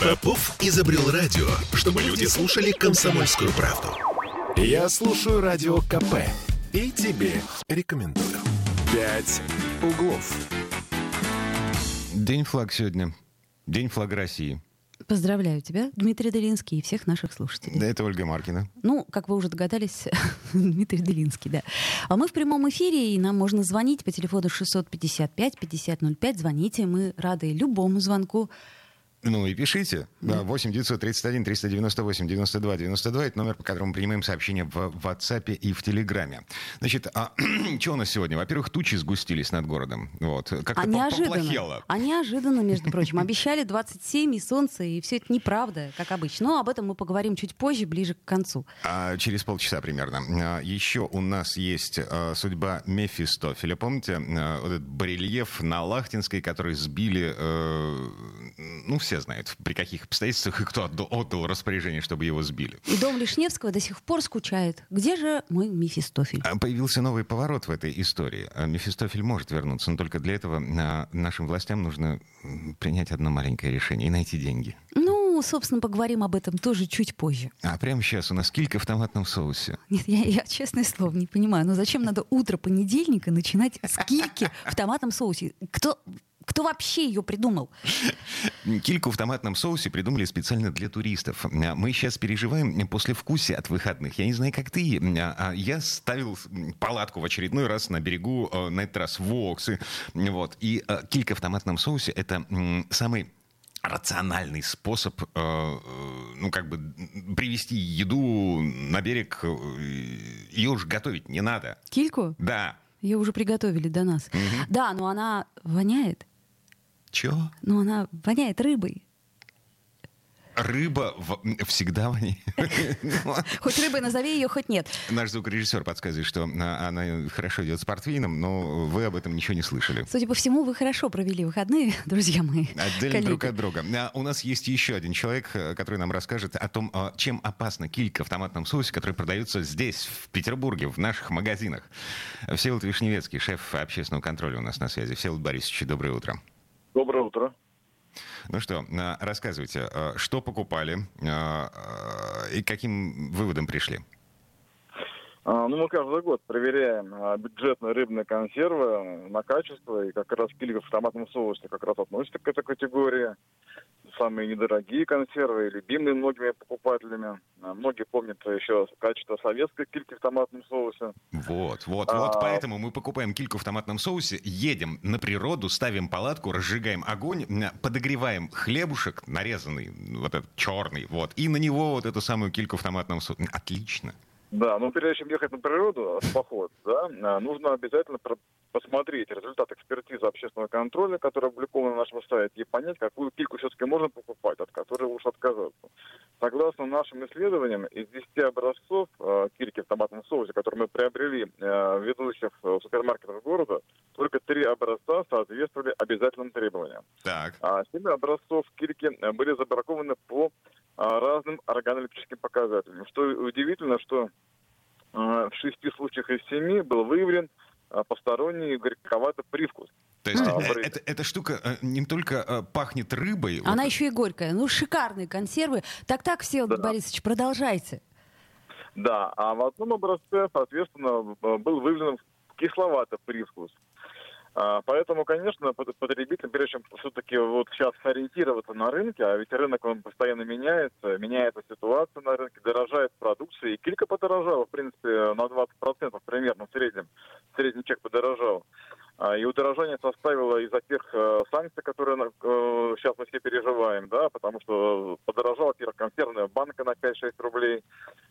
Попов изобрел радио, чтобы люди слушали комсомольскую правду. Я слушаю радио КП и тебе рекомендую. «Пять углов». День флаг сегодня. День флага России. Поздравляю тебя, Дмитрий Делинский и всех наших слушателей. Да, это Ольга Маркина. Ну, как вы уже догадались, Дмитрий Делинский, да. А мы в прямом эфире, и нам можно звонить по телефону 655-5005. Звоните, мы рады любому звонку. Ну и пишите. Да, 8 931 398 92 92. Это номер, по которому принимаем сообщения в WhatsApp и в Телеграме. Значит, а что у нас сегодня? Во-первых, тучи сгустились над городом. Вот. Как-то А неожиданно, поплохело. а неожиданно, между прочим, обещали 27 и солнце, и все это неправда, как обычно. Но об этом мы поговорим чуть позже, ближе к концу. А, через полчаса примерно. А, еще у нас есть а, судьба Мефистофеля. Помните, а, вот этот барельеф на Лахтинской, который сбили, э, ну, все знают, при каких обстоятельствах и кто отдал, отдал распоряжение, чтобы его сбили. И дом Лишневского до сих пор скучает. Где же мой Мефистофель? А, Появился новый поворот в этой истории. А, Мефистофель может вернуться, но только для этого а, нашим властям нужно принять одно маленькое решение и найти деньги. Ну, собственно, поговорим об этом тоже чуть позже. А прямо сейчас у нас килька в томатном соусе. Нет, я, я честное слово не понимаю. Но зачем надо утро понедельника начинать с кильки в томатном соусе? Кто, кто вообще ее придумал? Кильку в томатном соусе придумали специально для туристов. Мы сейчас переживаем после вкуса от выходных. Я не знаю, как ты. а, Я ставил палатку в очередной раз на берегу, э, на этот раз в Оксы. Вот. И э, килька в томатном соусе — это самый рациональный способ, э, ну, как бы, м, привезти еду на берег. Ее уж готовить не надо. Кильку? Да. Ее уже приготовили до нас. Да, но она воняет. Чё? Но она воняет рыбой. Рыба в- всегда воняет. Хоть рыбой назови ее, хоть нет. Наш звукорежиссер подсказывает, что она хорошо идет с портвейном, но вы об этом ничего не слышали. Судя по всему, вы хорошо провели выходные, друзья мои. Отдельно коллеги. друг от друга. А у нас есть еще один человек, э, который нам расскажет о том, а, чем опасна килька в томатном соусе, который продается здесь, в Петербурге, в наших магазинах. Всеволод Вишневецкий, шеф общественного контроля у нас на связи. Всеволод Борисович, доброе утро. Доброе утро. Ну что, а, рассказывайте, а, что покупали а, и каким выводам пришли? А, ну, мы каждый год проверяем а, бюджетные рыбные консервы на качество, и как раз килька в томатном соусе как раз относится к этой категории. Самые недорогие консервы, любимые многими покупателями. А, Многие помнят еще качество советской кильки в томатном соусе. Вот, вот, А. вот поэтому мы покупаем кильку в томатном соусе, едем на природу, ставим палатку, разжигаем огонь, подогреваем хлебушек нарезанный, вот этот черный, вот, и на него вот эту самую кильку в томатном соусе. Отлично. Да, но прежде чем ехать на природу, в поход, да, а, нужно обязательно посмотреть результат экспертизы общественного контроля, который опубликован на нашем сайте, и понять, какую кильку все-таки можно покупать, от которой лучше отказаться. Согласно нашим исследованиям, из 10 образцов э, кильки в томатном соусе, которые мы приобрели э, ведущих э, супермаркетах города, только три образца соответствовали обязательным требованиям. Так, А семь образцов кильки э, были забракованы по а, разным органолептическим показателям. Что удивительно, что э, в шести случаях из семи был выявлен а, посторонний горьковатый привкус. то есть А, э, бры- это, эта штука э, не только э, пахнет рыбой, Она вот, еще и горькая. Ну, шикарные консервы. Так-так, Всеволод Да. Борисович, продолжайте. Да, а в одном образце, соответственно, э, был выявлен кисловатый привкус. А, Поэтому, конечно, потребитель, прежде чем все-таки вот сейчас ориентироваться на рынке, а ведь рынок он постоянно меняется, меняется ситуация на рынке, дорожает продукция, и килька подорожала, в принципе, на 20% примерно в среднем. Средний чек подорожал. А, И удорожание составило из-за тех э, санкций, которые э, сейчас мы все переживаем, да, потому что подорожала, консервная банка на 5-6 рублей.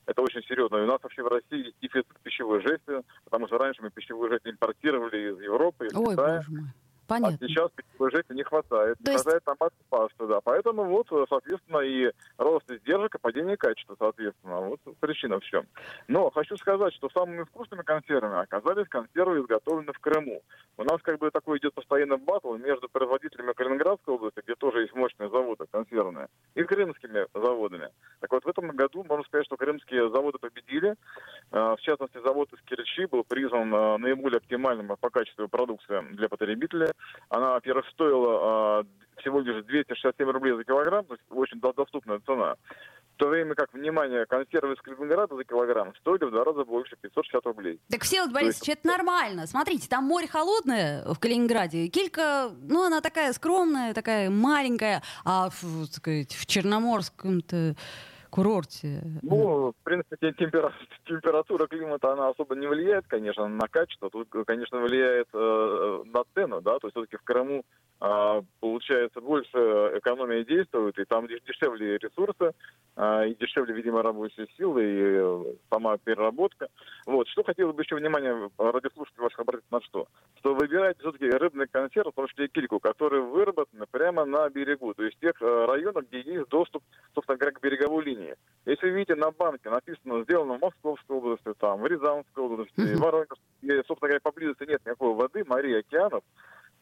Это очень серьезно. И у нас вообще в России дефицит пищевой жести, потому что раньше мы пищевую жесть импортировали из Европы, из Ой, Китая. боже мой. А Понятно. сейчас пищевой жести не хватает. То Не есть- хватает томатной пасты, да. Поэтому вот, соответственно, и рост издержек, и падение качества, соответственно. Вот причина в чем. Но хочу сказать, что самыми вкусными консервами оказались консервы, изготовленные в Крыму. У нас как бы такой идет постоянный батл между производителями Калининградской области, где тоже есть мощные заводы консервные, и крымскими заводами. Так вот, в этом году можно сказать, что крымские заводы победили. Э, В частности, завод из Киричи был признан э, наиболее оптимальным по качеству продукции для потребителя. Она, во-первых, стоила э, всего лишь 267 рублей за килограмм, то есть очень доступная цена, в то время как, внимание, консервы из Калининграда за килограмм стоили в два раза больше, 560 рублей. Так, Всеволод Борисович, это нормально. Смотрите, там море холодное в Калининграде. Килька, ну, она такая скромная, такая маленькая, а в, так сказать, в Черноморском-то курорте. Ну, в принципе, температура, температура климата, она особо не влияет, конечно, на качество. Тут, конечно, влияет э, на цену, да, то есть все-таки в Крыму получается больше экономия действует, и там дешевле ресурсы, э, и дешевле, видимо, рабочие силы, и э, сама переработка. Вот, что хотелось бы еще внимание радиослушателей ваших обратить на что? Что выбирайте все-таки рыбный консерв, в том числе и кильку, которые выработаны прямо на берегу, то есть в тех э, районах, где есть доступ, собственно говоря, к береговой линии. Если вы видите на банке написано сделано в Московской области, там, в Рязанской области, в Воронежской, собственно говоря, поблизости нет никакой воды, морей, океанов,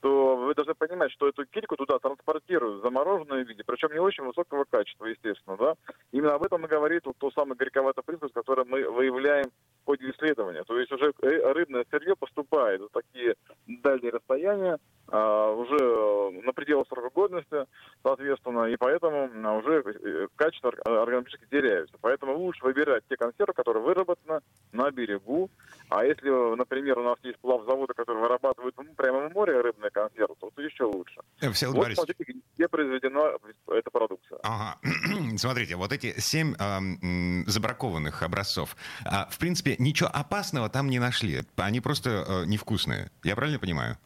то вы должны понимать, что эту кильку туда транспортируют в замороженном виде, причем не очень высокого качества, естественно, да. Именно об этом и говорит вот то самое горьковатый принцип, который мы выявляем в ходе исследования. То есть уже э, рыбное сырье поступает в такие дальние расстояния, а, уже на пределах срока годности, соответственно, и поэтому уже э, качество органически теряется. Поэтому лучше выбирать те консервы, которые выработаны на берегу. А если, например, у нас есть плавзаводы, которые вырабатывают прямо в море рыбные консервы, то еще лучше. Э, Всеволод вот смотрите, где произведена эта продукция. Ага. Смотрите, вот эти семь э, забракованных образцов, э, в принципе, ничего опасного там не нашли. Они просто э, невкусные. Я правильно понимаю?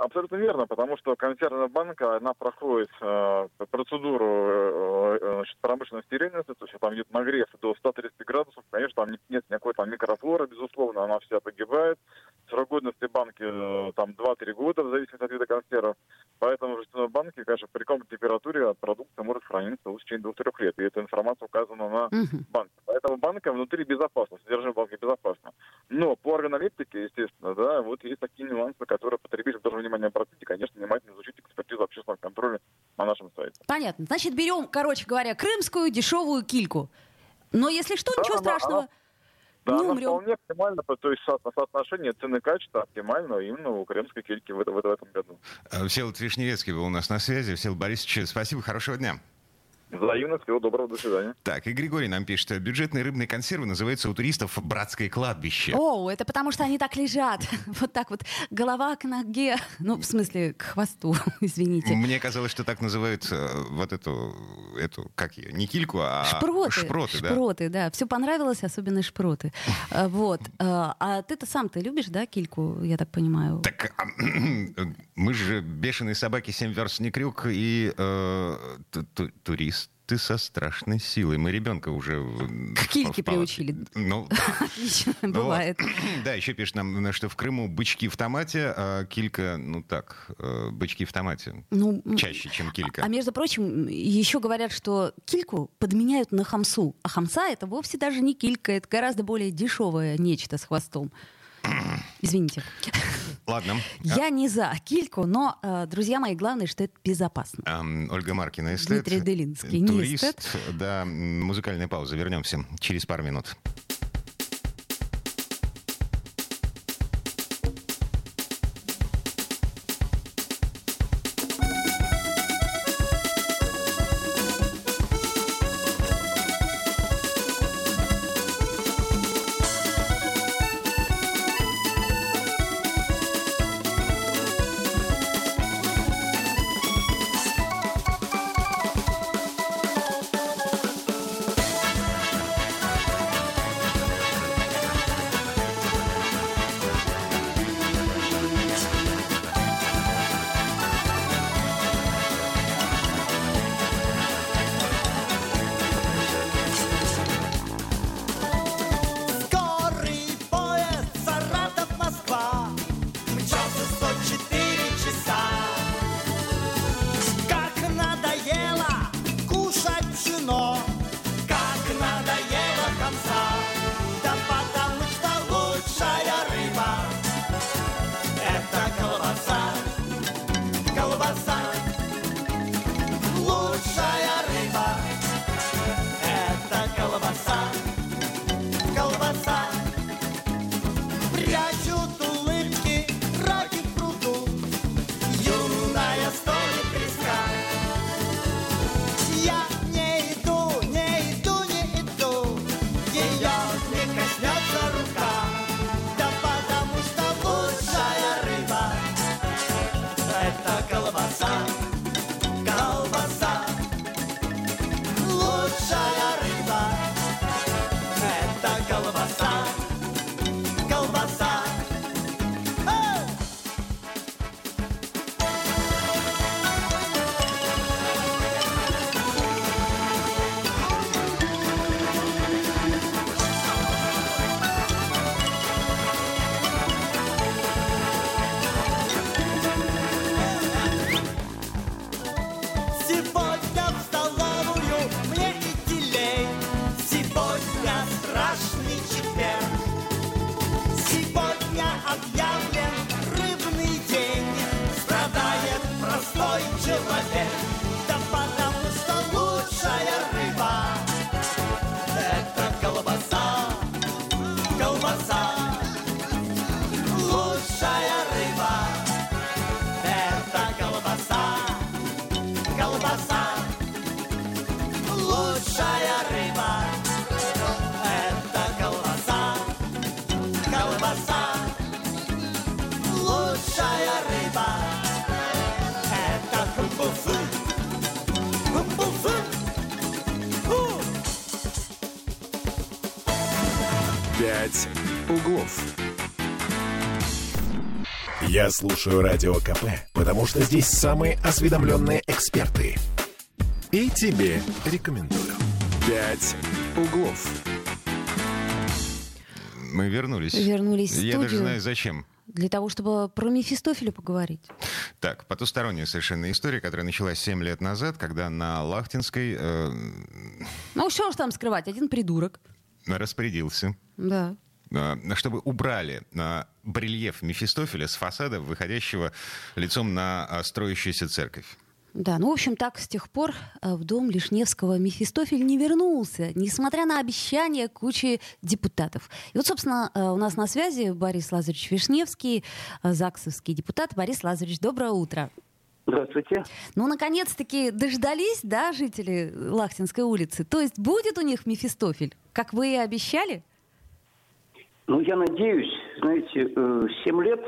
Абсолютно верно, потому что консервная банка, она проходит э, процедуру э, э значит, промышленной стерильности, то есть там идет нагрев до 130 градусов, конечно, там нет никакой там микрофлоры, безусловно, она вся погибает. Срок годности банки э, там 2-3 года, в зависимости от вида консервов. Поэтому в жестяной банке, конечно, при каком температуре продукция может храниться в течение 2-3 лет. И эта информация указана на uh-huh. банке. Поэтому банка внутри безопасна, содержимое банки безопасно. Но по органолептике, естественно, да, вот есть такие нюансы, которые потребитель должен внимание обратить и, конечно, внимательно изучить экспертизу общественного контроля на нашем сайте. Понятно. Значит, берем, короче говоря, крымскую дешевую кильку. Но если что, да, ничего страшного. Она да, не умрем. вполне оптимально, то есть со- соотношение цены и качества оптимально именно у крымской кильки в, в, в этом году. Э, Всеволод Вишневецкий был у нас на связи. Всеволод Борисович, спасибо, хорошего дня. Взаимно, всего доброго, до свидания. Так, и Григорий нам пишет, бюджетные рыбные консервы называются у туристов «братское кладбище». О, это потому что они так лежат. Вот так вот, голова к ноге, ну, в смысле, к хвосту, извините. Мне казалось, что так называют э, вот эту, эту, как ее, не кильку, а шпроты. Шпроты, да. Шпроты, да. Все понравилось, особенно шпроты. Э, вот. Э, а ты-то сам-то любишь, да, кильку, я так понимаю? Так, а, мы же бешеные собаки, семь верст не крюк и э, турист ты со страшной силой. Мы ребенка уже... К кильке приучили. Ну, Отлично, бывает. Да, еще пишет нам, что в Крыму бычки в томате, а килька, ну так, э, бычки в томате. Ну, чаще, чем килька. А между прочим, еще говорят, что кильку подменяют на хамсу. А хамса это вовсе даже не килька, это гораздо более дешевое нечто с хвостом. Извините. Ладно. Я не за кильку, но, э, друзья мои, главное, что это безопасно. Ольга Маркина, эстет. Дмитрий Делинский, турист. Не эстет. Да, музыкальная пауза. Вернемся через пару минут. Простой человек. Углов». Я слушаю Радио КП, потому что здесь самые осведомленные эксперты. И тебе рекомендую. «Пять углов». Мы вернулись. Вернулись в Я студию. даже знаю, зачем. Для того, чтобы про Мефистофеля поговорить. Так, потусторонняя совершенно история, которая началась 7 лет назад, когда на Лахтинской э, Ну, что ж там скрывать? Один придурок. распорядился, Да. Э, чтобы убрали э, барельеф Мефистофеля с фасада, выходящего лицом на э, строящуюся церковь. Да, ну, в общем, так с тех пор в дом Лишневского Мефистофель не вернулся, несмотря на обещания кучи депутатов. И вот, собственно, у нас на связи Борис Лазаревич Вишневский, ЗАГСовский депутат. Борис Лазаревич, доброе утро. Здравствуйте. Ну, наконец-таки дождались, да, жители Лахтинской улицы? То есть будет у них Мефистофель, как вы и обещали? Ну, я надеюсь, знаете, э, семь лет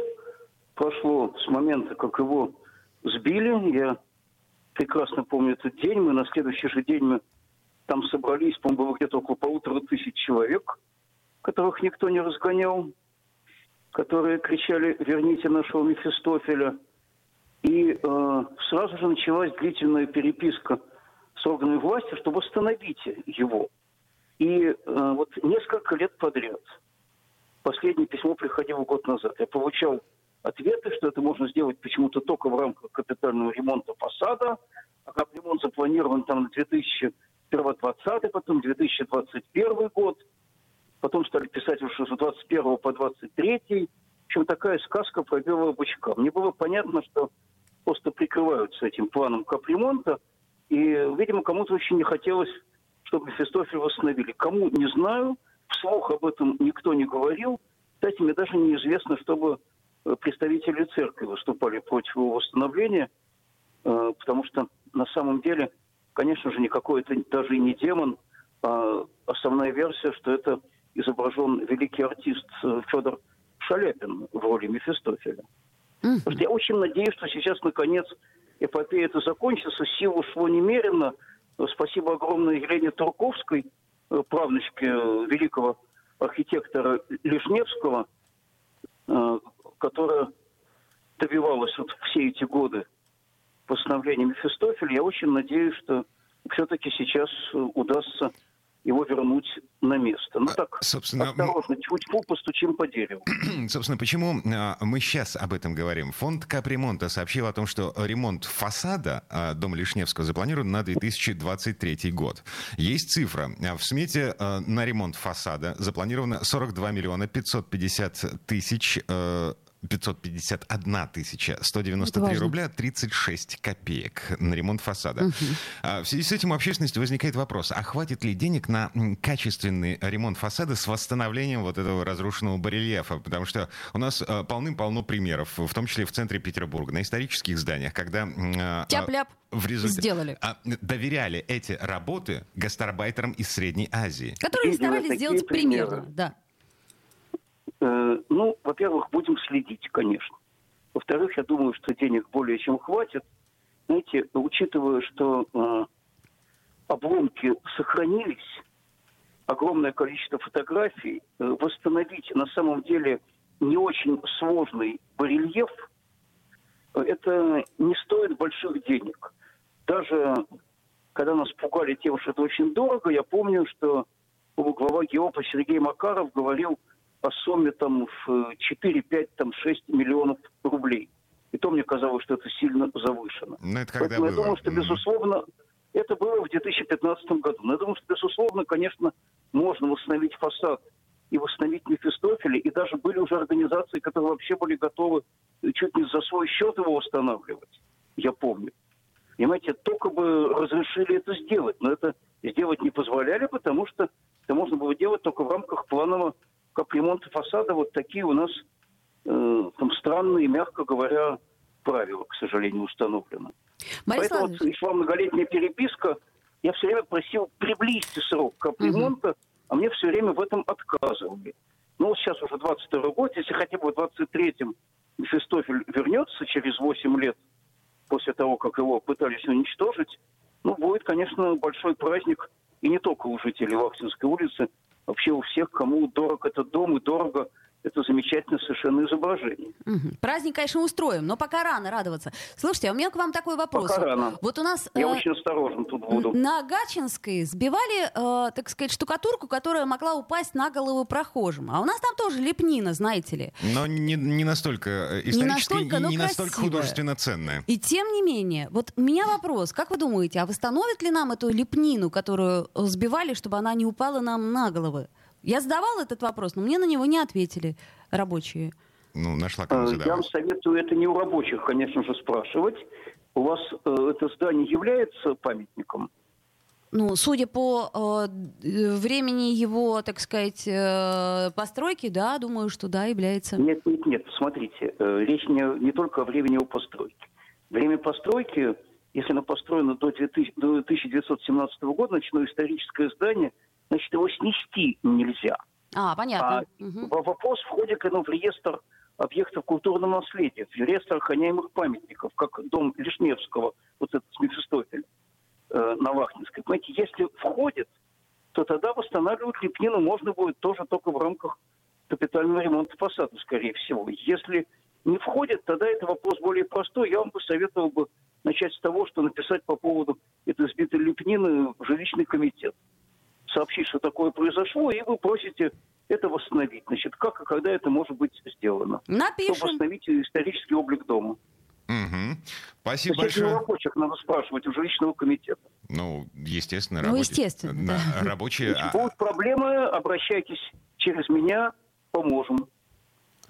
прошло с момента, как его сбили. Я прекрасно помню этот день. Мы на следующий же день мы там собрались, по-моему, было где-то около полутора тысяч человек, которых никто не разгонял, которые кричали «Верните нашего Мефистофеля». И э, сразу же началась длительная переписка с органами власти, чтобы остановить его. И э, вот несколько лет подряд, последнее письмо приходило год назад, я получал ответы, что это можно сделать почему-то только в рамках капитального ремонта фасада, а капремонт запланирован там на 2020, потом 2021 год, потом стали писать уже с 21 по 23. В общем, такая сказка про белого бычка. Мне было понятно, что просто прикрываются этим планом капремонта, и, видимо, кому-то очень не хотелось, чтобы Мефистофель восстановили. Кому, не знаю, вслух об этом никто не говорил. Кстати, мне даже неизвестно, чтобы э, представители церкви выступали против его восстановления, э, потому что на самом деле, конечно же, никакой это даже и не демон, а основная версия, что это изображен великий артист э, Федор Шаляпин в роли Мефистофеля. Потому что я очень надеюсь, что сейчас, наконец, эпопея это закончится. Сил ушло немерено. Спасибо огромное Елене Турковской, э, правнучке э, великого архитектора Лишневского, э, которая добивалась вот все эти годы восстановления Мефистофеля. Я очень надеюсь, что все-таки сейчас удастся его вернуть на место. Ну так, собственно, осторожно, тьфу-тьфу, постучим по дереву. Собственно, почему а, мы сейчас об этом говорим? Фонд капремонта сообщил о том, что ремонт фасада а, дома Лишневского запланирован на 2023 год. Есть цифра. А, В смете а, на ремонт фасада запланировано 42 миллиона 550 тысяч э, 551 тысяча 193 важно. рубля 36 копеек на ремонт фасада. А В связи с этим у общественности возникает вопрос, а хватит ли денег на качественный ремонт фасада с восстановлением вот этого разрушенного барельефа? Потому что у нас э, полным-полно примеров, в том числе в центре Петербурга, на исторических зданиях, когда м, а, Тяп-ляп. в результате Сделали. а, доверяли эти работы гастарбайтерам из Средней Азии. Которые старались сделать примеры. примерно. Да. Э, Ну, во-первых, будем следить, конечно. Во-вторых, я думаю, что денег более чем хватит. Знаете, учитывая, что э, обломки сохранились, огромное количество фотографий, э, восстановить на самом деле не очень сложный барельеф, э, это не стоит больших денег. Даже когда нас пугали тем, что это очень дорого, я помню, что глава ГИОПа Сергей Макаров говорил о сумме там в 4, 5, там 6 миллионов рублей. И то мне казалось, что это сильно завышено. Ну, это когда Поэтому было? я думаю, что, безусловно, это было в 2015 году. Но я думаю, что, безусловно, конечно, можно восстановить фасад и восстановить Мефистофеля. И даже были уже организации, которые вообще были готовы чуть не за свой счет его восстанавливать. Я помню. Понимаете, только бы разрешили это сделать. Но это сделать не позволяли, потому что это можно было делать только в рамках планового капремонта фасада. Вот такие у нас э, там странные, мягко говоря, правила, к сожалению, установлены. Борис Поэтому вот шла многолетняя переписка. Я все время просил приблизить срок капремонта, а мне все время в этом отказывали. Ну, вот сейчас уже 22 год, если хотя бы в 23-м Мефистофель вернется через 8 лет после того, как его пытались уничтожить, ну, будет, конечно, большой праздник, и не только у жителей Вахтинской улицы, вообще у всех, кому дорог этот дом и дорого это замечательное совершенно изображение. мгм. праздник, конечно, устроим, но пока рано радоваться. Слушайте, а у меня к вам такой вопрос. Пока рано. Вот у нас Я э, очень осторожен тут буду. на Гачинской сбивали, э, так сказать, штукатурку, которая могла упасть на голову прохожим. А у нас там тоже лепнина, знаете ли. Но не, не настолько э, исторически, настолько, и но не настолько красивая. художественно ценная. И тем не менее, вот у меня вопрос, как вы думаете, а восстановят ли нам эту лепнину, которую сбивали, чтобы она не упала нам на головы? Я задавала этот вопрос, но мне на него не ответили рабочие. Ну, нашла Э, кому Я вам задавать. советую это не у рабочих, конечно же, спрашивать. У вас э, это здание является памятником? Ну, судя по э, времени его, так сказать, э, постройки, да, думаю, что да, является. Нет, нет, нет. Смотрите, э, речь не, не только о времени его постройки. Время постройки, если оно построено до, 2000 до 1917 года, ночное историческое здание, значит, его снести нельзя. А, понятно. А в- вопрос входит оно в реестр объектов культурного наследия, в реестр охраняемых памятников, как дом Лишневского, вот этот с Мефистофелем э, на Вахтинской. Понимаете, если входит, то тогда восстанавливать лепнину можно будет тоже только в рамках капитального ремонта фасада, скорее всего. Если не входит, тогда это вопрос более простой. Я вам посоветовал бы начать с того, что написать по поводу этой сбитой лепнины в жилищный комитет сообщить, что такое произошло, и вы просите это восстановить. Значит, как и когда это может быть сделано? Чтобы Напишем. восстановить исторический облик дома. Мгм. Спасибо То большое. рабочих надо спрашивать у жилищного комитета. Ну, естественно, Ну, рабочие. естественно, Да. Рабочие. Значит, а, будут проблемы, обращайтесь через меня, поможем.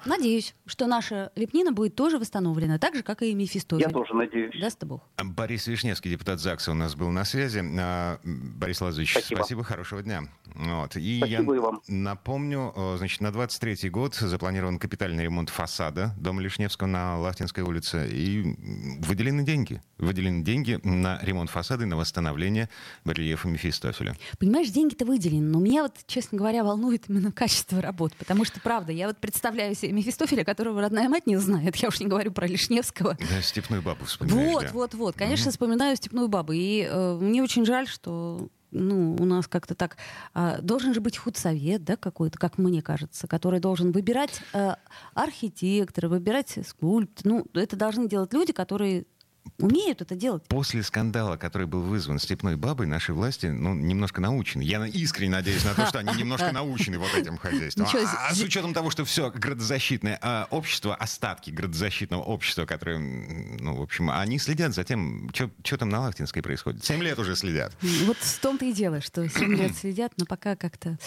Надеюсь, что наша лепнина будет тоже восстановлена, так же, как и Мефистофель. Я тоже надеюсь. Даст Бог. Борис Вишневский, депутат ЗакСа, у нас был на связи. А, Борис Лазаревич, Спасибо. спасибо, хорошего дня. Вот. И Спасибо я и вам. напомню, значит, на 23-й год запланирован капитальный ремонт фасада дома Лишневского на Лахтинской улице. И выделены деньги. Выделены деньги на ремонт фасада и на восстановление барельефа Мефистофеля. Понимаешь, деньги-то выделены, но меня вот, честно говоря, волнует именно качество работ, потому что, правда, я вот представляю себе Мефистофеля, которого родная мать не знает, я уж не говорю про Лишневского. Да, степную бабу вспоминаешь, Вот, да. вот, вот. Конечно, вспоминаю степную бабу. И э, мне очень жаль, что ну, у нас как-то так... а, должен же быть худсовет, да, какой-то, как мне кажется, который должен выбирать э, архитектора, выбирать скульптора. Ну, это должны делать люди, которые умеют это делать. После скандала, который был вызван степной бабой, наши власти ну, немножко научены. Я искренне надеюсь на то, что они немножко научены вот этим хозяйством. А, а с учетом того, что все градозащитное а, общество, остатки градозащитного общества, которые, ну, в общем, они следят за тем, что там на Лахтинской происходит. Семь лет уже следят. Вот в том-то и дело, что 7 лет следят, но пока как-то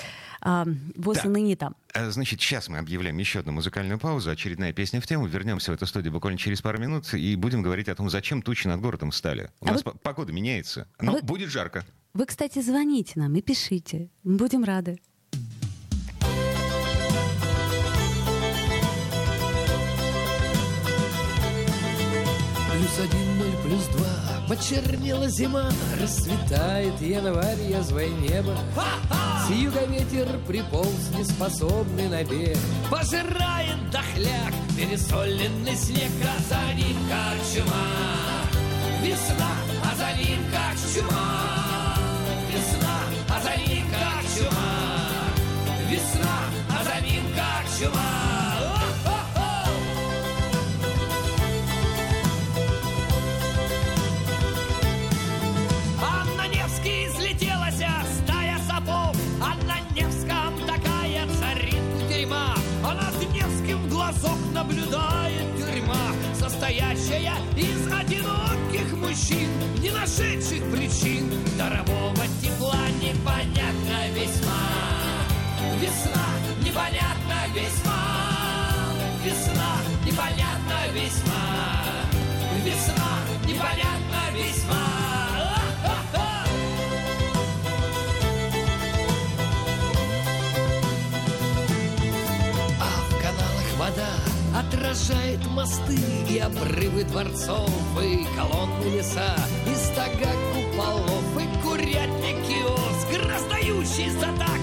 и ныне там. А, Значит, сейчас мы объявляем еще одну музыкальную паузу, очередная песня в тему. Вернемся в эту студию буквально через пару минут и будем говорить о том, зачем тучи над городом стали. У А нас вы- по- погода меняется, но вы- будет жарко. Вы, кстати, звоните нам и пишите. Будем рады. Плюс один, ноль, плюс два Почернела зима, расцветает январь, язвое небо. С юга ветер приполз неспособный на бег. Пожирает дохляк, пересоленный снег А за ним как чума. Весна, а за ним как чума Состоящая из одиноких мужчин Не нашедших причин. Дарового тепла непонятно весьма. Весна отражает мосты и обрывы дворцов, и колонны леса, и стога куполов, и курятник киоск, раздающий так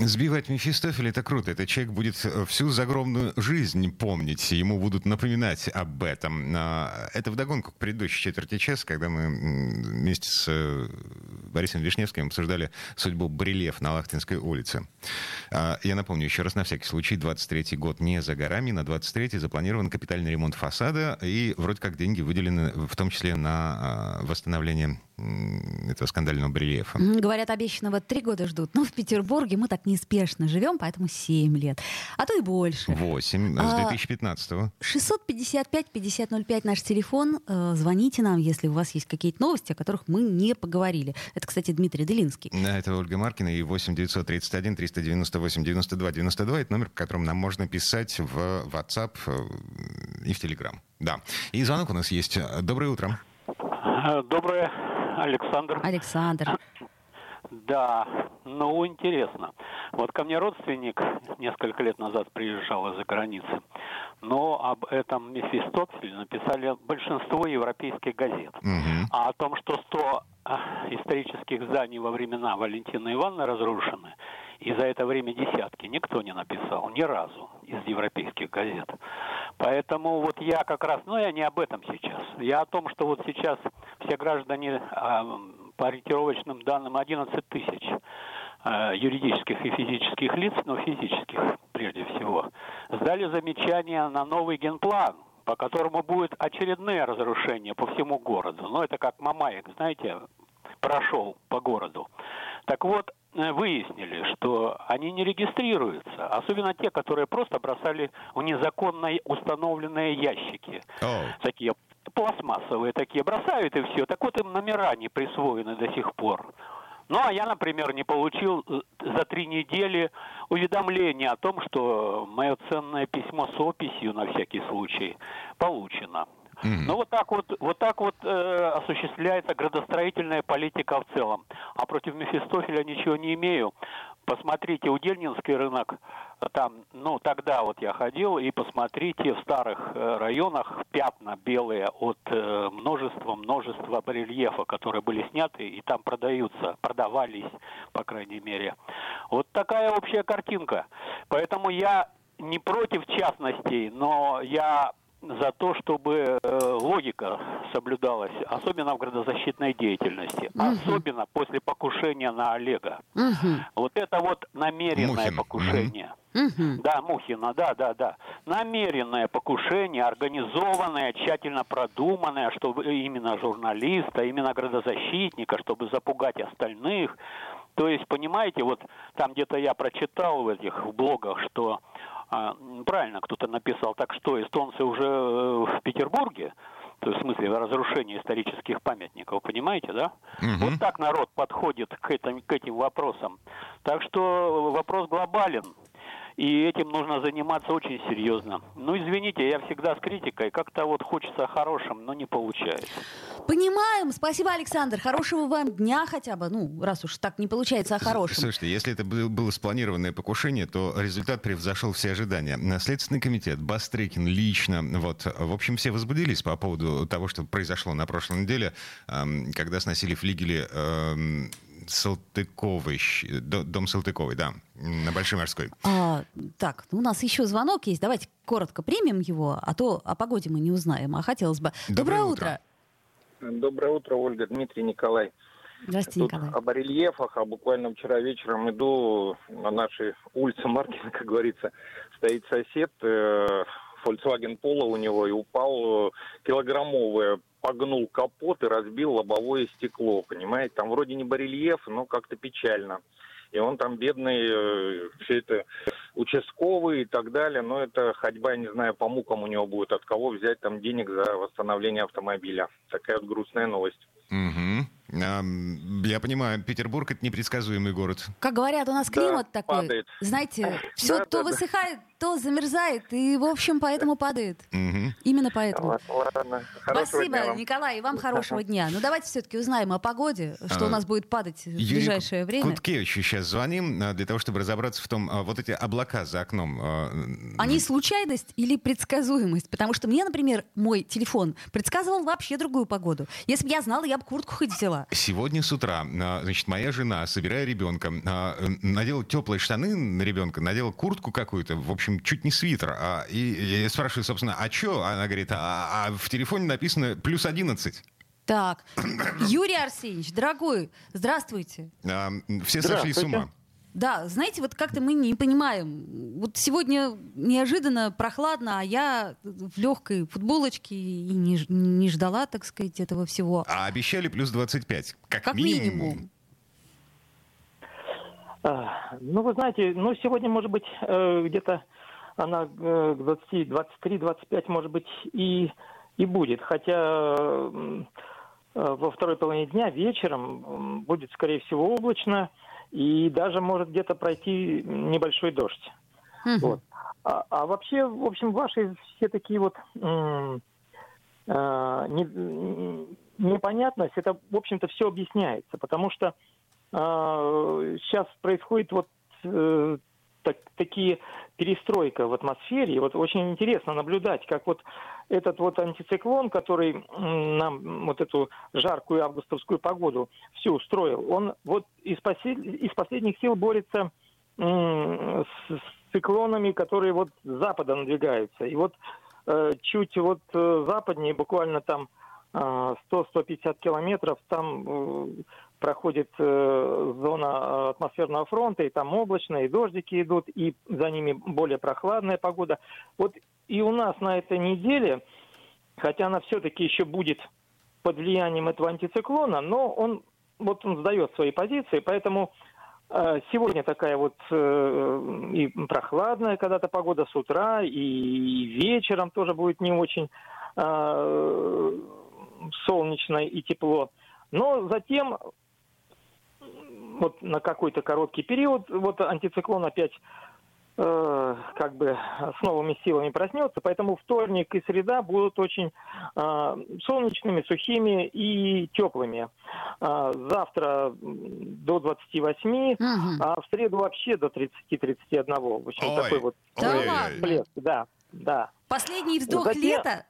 Сбивать Мефистофеля это круто. Этот человек будет э, всю загромную жизнь помнить. Ему будут напоминать об этом. А, Это вдогонку к предыдущей четверти часа, когда мы вместе с э, Борисом Вишневским обсуждали судьбу брельеф на Лахтинской улице. А, Я напомню еще раз на всякий случай, 23-й год не за горами. На 23-й запланирован капитальный ремонт фасада. И вроде как деньги выделены в том числе на а, восстановление этого скандального брельефа. Говорят, обещанного три года ждут. Но в Петербурге мы так неспешно живем, поэтому семь лет. А то и больше. 8 с А, 2015-го. 655-5005 наш телефон. Э, Звоните нам, если у вас есть какие-то новости, о которых мы не поговорили. Это, кстати, Дмитрий Делинский. Да, это Ольга Маркина и 8 931 398 92 92. Это номер, по которому нам можно писать в WhatsApp э, и в Telegram. Да. И звонок у нас есть. Доброе утро. Доброе, Александр. Александр. Да, ну интересно. Вот ко мне родственник несколько лет назад приезжал из-за границы. Но об этом Мефистофеле написали большинство европейских газет. Мгм. А о том, что 100 а, исторических зданий во времена Валентины Ивановны разрушены, и за это время десятки, никто не написал, ни разу из европейских газет. Поэтому вот я как раз, ну я не об этом сейчас. Я о том, что вот сейчас все граждане а, по ориентировочным данным 11 тысяч а, юридических и физических лиц, но физических прежде всего, сдали замечания на новый генплан, по которому будет очередные разрушения по всему городу. Ну, это как Мамаек, знаете, прошел по городу. Так вот, выяснили, что они не регистрируются, особенно те, которые просто бросали в незаконно установленные ящики. О, Такие пластмассовые такие бросают и все. Так вот им номера не присвоены до сих пор. Ну, а я, например, не получил э, за три недели уведомление о том, что мое ценное письмо с описью на всякий случай получено. Мгм. Но вот так вот, вот так вот э, осуществляется градостроительная политика в целом. А против Мефистофеля ничего не имею. Посмотрите, Удельнинский рынок, там, ну, тогда вот я ходил, и посмотрите, в старых э, районах пятна белые от э, множества, множества барельефа, которые были сняты, и там продаются, продавались, по крайней мере. Вот такая общая картинка. Поэтому я не против частностей, но я за то, чтобы э, логика соблюдалась, особенно в градозащитной деятельности, особенно после покушения на Олега. Мгм. Вот это вот намеренное Мухин. покушение. Мгм. Да, Мухина, да, да, да. Намеренное покушение, организованное, тщательно продуманное, чтобы именно журналиста, именно градозащитника, чтобы запугать остальных. То есть, понимаете, вот там где-то я прочитал в этих в блогах, что правильно кто-то написал, так что эстонцы уже э, в Петербурге, то есть в смысле разрушения исторических памятников, понимаете, да? Мгм. Вот так народ подходит к этим, к этим вопросам. Так что вопрос глобален. И этим нужно заниматься очень серьезно. Ну, извините, я всегда с критикой. Как-то вот хочется хорошим, но не получается. Понимаем. Спасибо, Александр. Хорошего вам дня хотя бы. Ну, раз уж так не получается о хорошем. Слушайте, если это был- было спланированное покушение, то результат превзошел все ожидания. Следственный комитет, Бастрыкин лично, вот, в общем, все возбудились по поводу того, что произошло на прошлой неделе, эм, когда сносили флигели эм, Салтыковой, дом Салтыковой, да, на Большой Морской. А, так, ну, у нас еще звонок есть. Давайте коротко примем его, а то о погоде мы не узнаем. А хотелось бы. Доброе Доброе утро. утро. Доброе утро, Ольга, Дмитрий, Николай. Здравствуйте, Тут Николай. о барельефах, а буквально вчера вечером иду на нашей улице Маркина, как говорится, стоит сосед, э, Volkswagen Polo у него, и упал э, килограммовое, погнул капот и разбил лобовое стекло, понимаете? Там вроде не барельеф, но как-то печально. И он там бедный, все это участковый и так далее, но это ходьба, я не знаю, по мукам у него будет, от кого взять там денег за восстановление автомобиля. Такая вот грустная новость. Мгм. Я понимаю, Петербург — это непредсказуемый город. Как говорят, у нас Да, климат такой. падает. Знаете, все Да, то да, да. высыхает, то замерзает, и, в общем, поэтому падает. Мгм. Именно поэтому. Ладно, Спасибо, дня вам. Николай, и вам хорошего дня. Ну, давайте все-таки узнаем о погоде, что А, у нас будет падать в Юрию ближайшее время. Куткевичу сейчас звоним а, для того, чтобы разобраться в том, а, вот эти облака за окном. а, Они случайность или предсказуемость? Потому что мне, например, мой телефон предсказывал вообще другую погоду. Если бы я знала, я бы куртку хоть взяла. Сегодня с утра, а, значит, моя жена, собирая ребенка, а, надела теплые штаны на ребенка, надела куртку какую-то, в общем, чуть не свитер. А, И я спрашиваю, собственно, а что? Она говорит, а, а в телефоне написано плюс 11. Так, Юрий Арсеньевич, дорогой, здравствуйте. А, Все сошли с ума. Да, знаете, вот как-то мы не понимаем. Вот сегодня неожиданно прохладно, а я в легкой футболочке и не, не ждала, так сказать, этого всего. А обещали плюс 25. Как, Как минимум. минимум. А, Ну, вы знаете, ну, сегодня, может быть, э, где-то она э, к 20, 23, 25, может быть, и, и будет. Хотя э, во второй половине дня вечером будет, скорее всего, облачно, и даже может где-то пройти небольшой дождь. Мгм. Вот. А, а вообще, в общем, ваши все такие вот м, не- м, непонятность, это, в общем-то, все объясняется, потому что э, сейчас происходит вот э, так- такие перестройка в атмосфере. И вот очень интересно наблюдать, как вот этот вот антициклон, который нам вот эту жаркую августовскую погоду всю устроил, он вот из, послед- из последних сил борется м, с, циклонами, которые вот с запада надвигаются. И вот э, чуть вот э, западнее, буквально там э, 100-150 километров, там э, проходит э, зона э, атмосферного фронта, и там облачно, и дождики идут, и за ними более прохладная погода. Вот и у нас на этой неделе, хотя она все-таки еще будет под влиянием этого антициклона, но он вот он сдает свои позиции, поэтому э, сегодня такая вот и прохладная когда-то погода с утра, и вечером тоже будет не очень э, солнечно и тепло. Но затем вот на какой-то короткий период вот антициклон опять э, как бы с новыми силами проснется, поэтому вторник и среда будут очень э, солнечными, сухими и теплыми. А завтра до 28, Мгм. а в среду вообще до 30-31. В общем, Ой, такой вот всплеск, да, да. Последний вздох Затем- лета?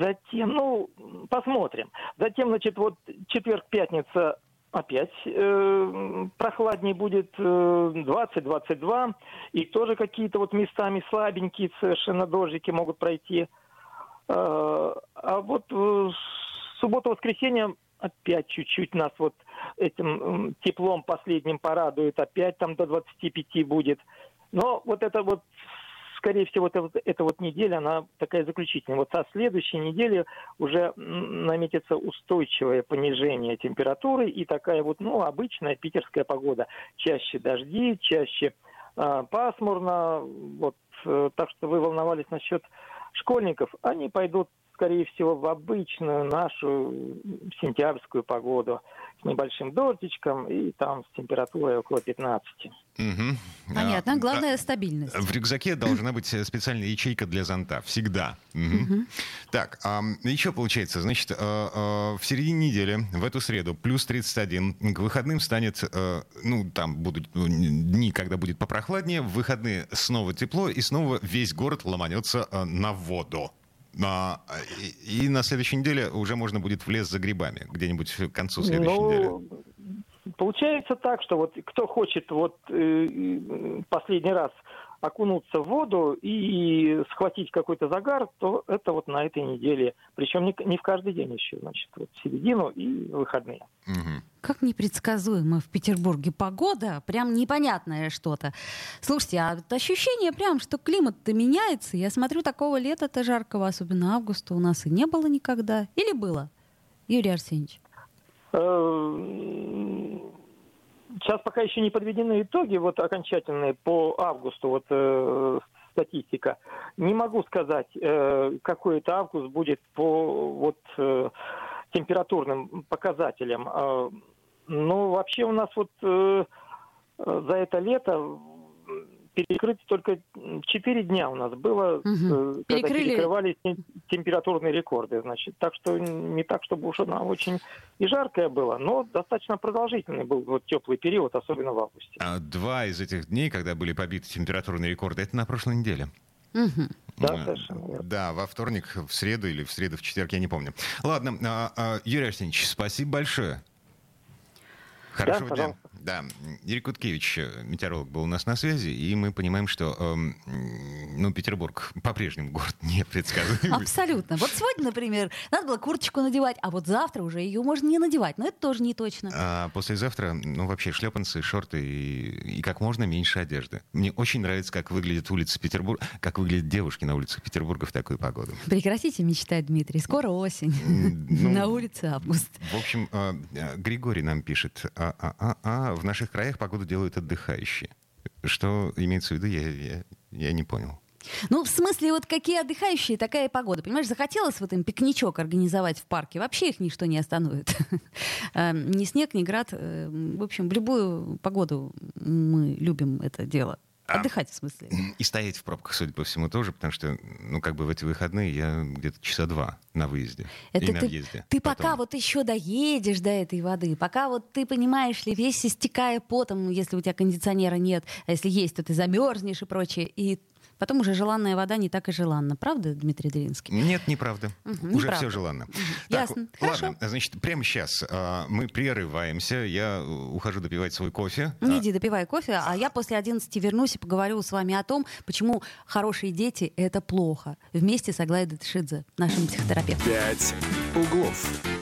Затем, ну, посмотрим. Затем, значит, вот четверг, пятница опять э, прохладнее будет э, 20-22. И тоже какие-то вот местами слабенькие совершенно дождики могут пройти. Э, а вот э, суббота-воскресенье опять чуть-чуть нас вот этим м, теплом последним порадует. Опять там до 25 будет. Но вот это вот скорее всего, это, эта вот неделя, она такая заключительная. Вот со следующей недели уже наметится устойчивое понижение температуры и такая вот, ну, обычная питерская погода. Чаще дожди, чаще а, пасмурно. Вот, э, так что вы волновались насчет школьников. Они пойдут, скорее всего, в обычную нашу сентябрьскую погоду с небольшим дождичком и там с температурой около 15. Мгм. Понятно. А, Главное стабильность. В рюкзаке должна быть э, специальная ячейка для зонта. Всегда. Мгм. Так, ам, еще получается, значит, э, э, в середине недели, в эту среду, плюс 31, к выходным станет, э, ну, там будут ну, дни, когда будет попрохладнее, в выходные снова тепло, и снова весь город ломанется э, на воду. А, и, на следующей неделе уже можно будет в лес за грибами, где-нибудь к концу следующей недели. Ну, получается так, что вот кто хочет вот э, э, последний раз окунуться в воду и схватить какой-то загар, то это вот на этой неделе. Причем не, не в каждый день еще, значит, вот в середину и выходные. Как непредсказуемо в Петербурге погода, прям непонятное что-то. Слушайте, а ощущение прям, что климат-то меняется. Я смотрю, такого лета-то жаркого, особенно августа, у нас и не было никогда. Или было? Юрий Арсеньевич. Сейчас пока еще не подведены итоги вот окончательные по августу, вот э, статистика. Не могу сказать, э, какой это август будет по вот э, температурным показателям. Э, ну, вообще у нас вот э, за это лето м, перекрыты только 4 дня у нас было, э, когда Перекрыли- перекрывались тем- температурные рекорды. Значит, так что не так, чтобы уж она очень и жаркая была, но достаточно продолжительный был вот теплый период, особенно в августе. А Два из этих дней, когда были побиты температурные рекорды, это на прошлой неделе. Мгм. Да, совершенно. Да, во вторник, в среду или в среду, в четверг, я не помню. Ладно, а, а, Юрий Арсеньевич, спасибо большое. Хорошего дня. пожалуйста. Да, Юрий Куткевич, э, метеоролог, был у нас на связи, и мы понимаем, что эм, ну, Петербург по-прежнему город непредсказуемый. Абсолютно. Вот сегодня, например, надо было курточку надевать, а вот завтра уже ее можно не надевать. Но это тоже не точно. А послезавтра, ну, вообще, шлепанцы, шорты и, и как можно меньше одежды. Мне очень нравится, как выглядят улицы Петербурга, как выглядят девушки на улицах Петербурга в такую погоду. Прекратите мечтать, Дмитрий. Скоро осень. Ну, На улице август. В общем, э, э, Григорий нам пишет, а, а, а, а, в наших краях погоду делают отдыхающие. Что имеется в виду, я, я, я не понял. Ну, в смысле, вот какие отдыхающие, такая и погода. Понимаешь, захотелось вот им пикничок организовать в парке. Вообще их ничто не остановит. Э, Ни снег, ни град. Э, В общем, в любую погоду мы любим это дело. А. Отдыхать, в смысле. И стоять в пробках, судя по всему, тоже, потому что, ну, как бы в эти выходные я где-то часа два на выезде Это и на ты, въезде. ты Потом. пока вот еще доедешь до этой воды, пока вот ты понимаешь ли, весь истекая потом, если у тебя кондиционера нет, а если есть, то ты замерзнешь и прочее. И потом уже желанная вода не так и желанна. Правда, Дмитрий Делинский? Нет, неправда. Мгм, Уже неправда. все желанно. Ясно. Хорошо. ладно, значит, прямо сейчас мы прерываемся. Я э, ухожу допивать свой кофе. Не А, иди, допивай кофе, а я после 11 вернусь и поговорю с вами о том, почему хорошие дети — это плохо. Вместе с Аглаей Датшидзе, нашим психотерапевтом. «Пять углов».